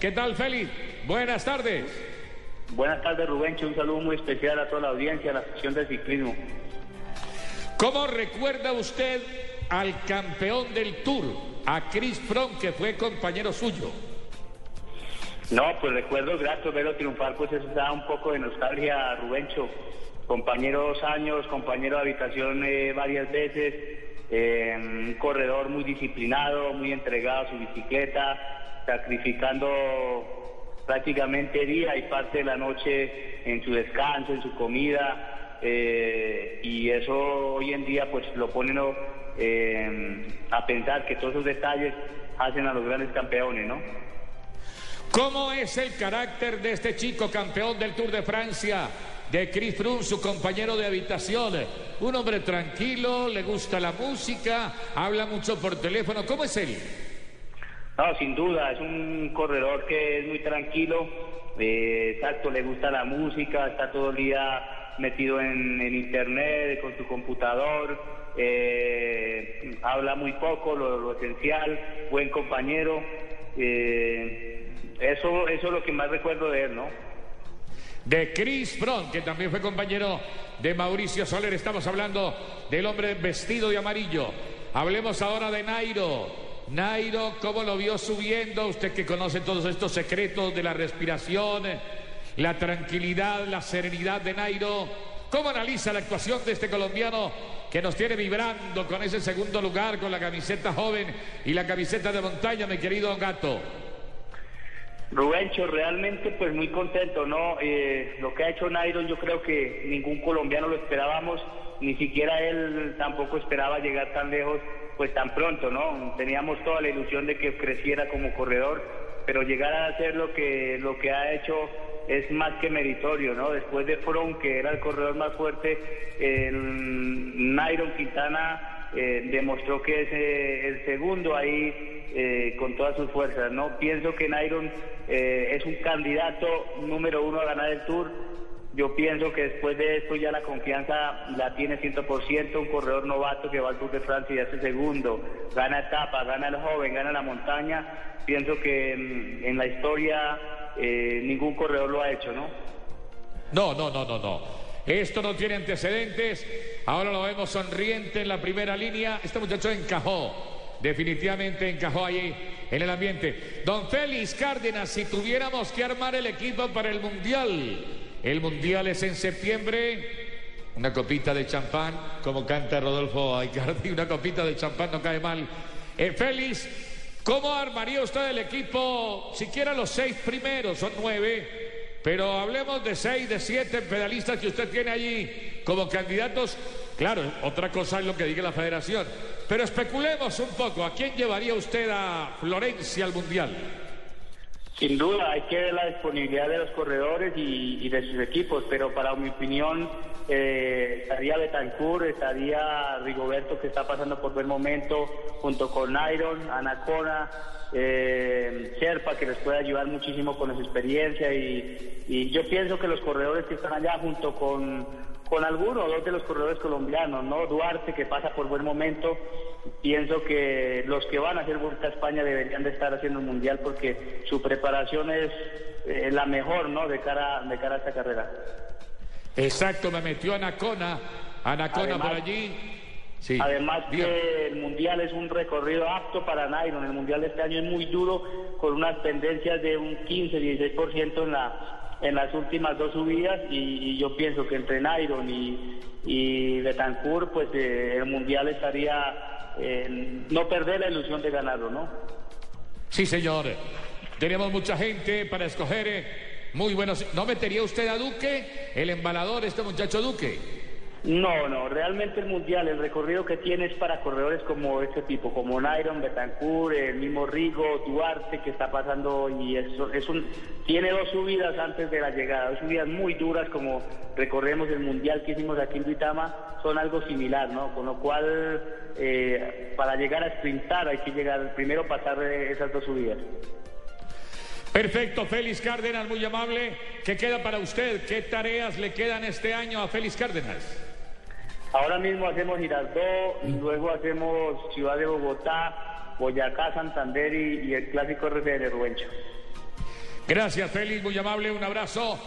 ¿Qué tal, Félix? Buenas tardes. Buenas tardes, Rubencho. Un saludo muy especial a toda la audiencia, a la sección de ciclismo. ¿Cómo recuerda usted al campeón del Tour, a Chris Froome, que fue compañero suyo? No, pues recuerdo grato verlo triunfar, pues eso da un poco de nostalgia, Rubencho. Compañero dos años, compañero de habitación eh, varias veces, eh, un corredor muy disciplinado, muy entregado a su bicicleta, sacrificando prácticamente día y parte de la noche en su descanso, en su comida, eh, y eso hoy en día pues lo pone a pensar que todos esos detalles hacen a los grandes campeones, ¿no? ¿Cómo es el carácter de este chico campeón del Tour de Francia? De Chris Froome, su compañero de habitación. Un hombre tranquilo, le gusta la música, habla mucho por teléfono. ¿Cómo es él? No, sin duda, es un corredor que es muy tranquilo, eh, exacto, le gusta la música, está todo el día metido en, internet, con su computador, eh, habla muy poco, lo, esencial, buen compañero. Eh, eso, es lo que más recuerdo de él, ¿no? De Chris Fromm, que también fue compañero de Mauricio Soler. Estamos hablando del hombre vestido de amarillo. Hablemos ahora de Nairo. Nairo, ¿cómo lo vio subiendo? Usted que conoce todos estos secretos de la respiración, la tranquilidad, la serenidad de Nairo. ¿Cómo analiza la actuación de este colombiano que nos tiene vibrando con ese segundo lugar, con la camiseta joven y la camiseta de montaña, mi querido Gato? Rubencho, realmente pues muy contento, ¿no? Eh, lo que ha hecho Nairo yo creo que ningún colombiano lo esperábamos, ni siquiera él tampoco esperaba llegar tan lejos pues tan pronto, ¿no? Teníamos toda la ilusión de que creciera como corredor, pero llegar a hacer lo que, lo que ha hecho es más que meritorio, ¿no? Después de Fron, que era el corredor más fuerte, el Nairo Quintana eh, demostró que es eh, el segundo ahí eh, con todas sus fuerzas. No pienso que Nairon eh, es un candidato número uno a ganar el Tour. Yo pienso que después de esto ya la confianza la tiene 100%, un corredor novato que va al Tour de Francia y hace segundo, gana etapa, gana el joven, gana la montaña. Pienso que mm, en la historia eh, ningún corredor lo ha hecho, ¿no? No, no, no, no, no. Esto no tiene antecedentes. Ahora lo vemos sonriente en la primera línea. Este muchacho encajó definitivamente encajó ahí en el ambiente. Don Félix Cárdenas, si tuviéramos que armar el equipo para el Mundial, el Mundial es en septiembre. Una copita de champán, como canta Rodolfo Aicardi, una copita de champán no cae mal. Eh, Félix, ¿cómo armaría usted el equipo? Siquiera los seis primeros, son nueve. Pero hablemos de seis, de siete pedalistas que usted tiene allí como candidatos. Claro, otra cosa es lo que diga la federación. Pero especulemos un poco, ¿a quién llevaría usted a Florencia al Mundial? Sin duda, hay que ver la disponibilidad de los corredores y, de sus equipos, pero para mi opinión eh, estaría Betancourt, estaría Rigoberto que está pasando por buen momento, junto con Iron, Anacona, eh, Sherpa que les puede ayudar muchísimo con su experiencia y, y yo pienso que los corredores que están allá junto con con alguno o dos de los corredores colombianos, ¿no? Duarte, que pasa por buen momento. Pienso que los que van a hacer Vuelta a España deberían de estar haciendo un mundial porque su preparación es eh, la mejor, ¿no? De cara, de cara a esta carrera. Exacto, me metió Anacona, Anacona por allí. Sí. Además que el mundial es un recorrido apto para Nairon. El mundial de este año es muy duro, con unas tendencias de un 15-16% en la en las últimas dos subidas y, yo pienso que entre Nairon y, y Betancourt, pues eh, el Mundial estaría, en no perder la ilusión de ganarlo, ¿no? Sí, señor. Tenemos mucha gente para escoger. Eh, muy buenos. ¿No metería usted a Duque, el embalador, este muchacho Duque? No, no, realmente el Mundial, el recorrido que tiene es para corredores como este tipo, como Nairon, Betancourt, el mismo Rigo, Duarte, que está pasando y eso, es un, tiene dos subidas antes de la llegada, dos subidas muy duras como recorremos el Mundial que hicimos aquí en Duitama, son algo similar, ¿no? Con lo cual, eh, para llegar a sprintar hay que llegar, primero pasar esas dos subidas. Perfecto, Félix Cárdenas, muy amable. ¿Qué queda para usted? ¿Qué tareas le quedan este año a Félix Cárdenas? Ahora mismo hacemos Girardot, luego hacemos Ciudad de Bogotá, Boyacá, Santander y, el clásico RCN Ruencho. Gracias, Félix, muy amable, un abrazo.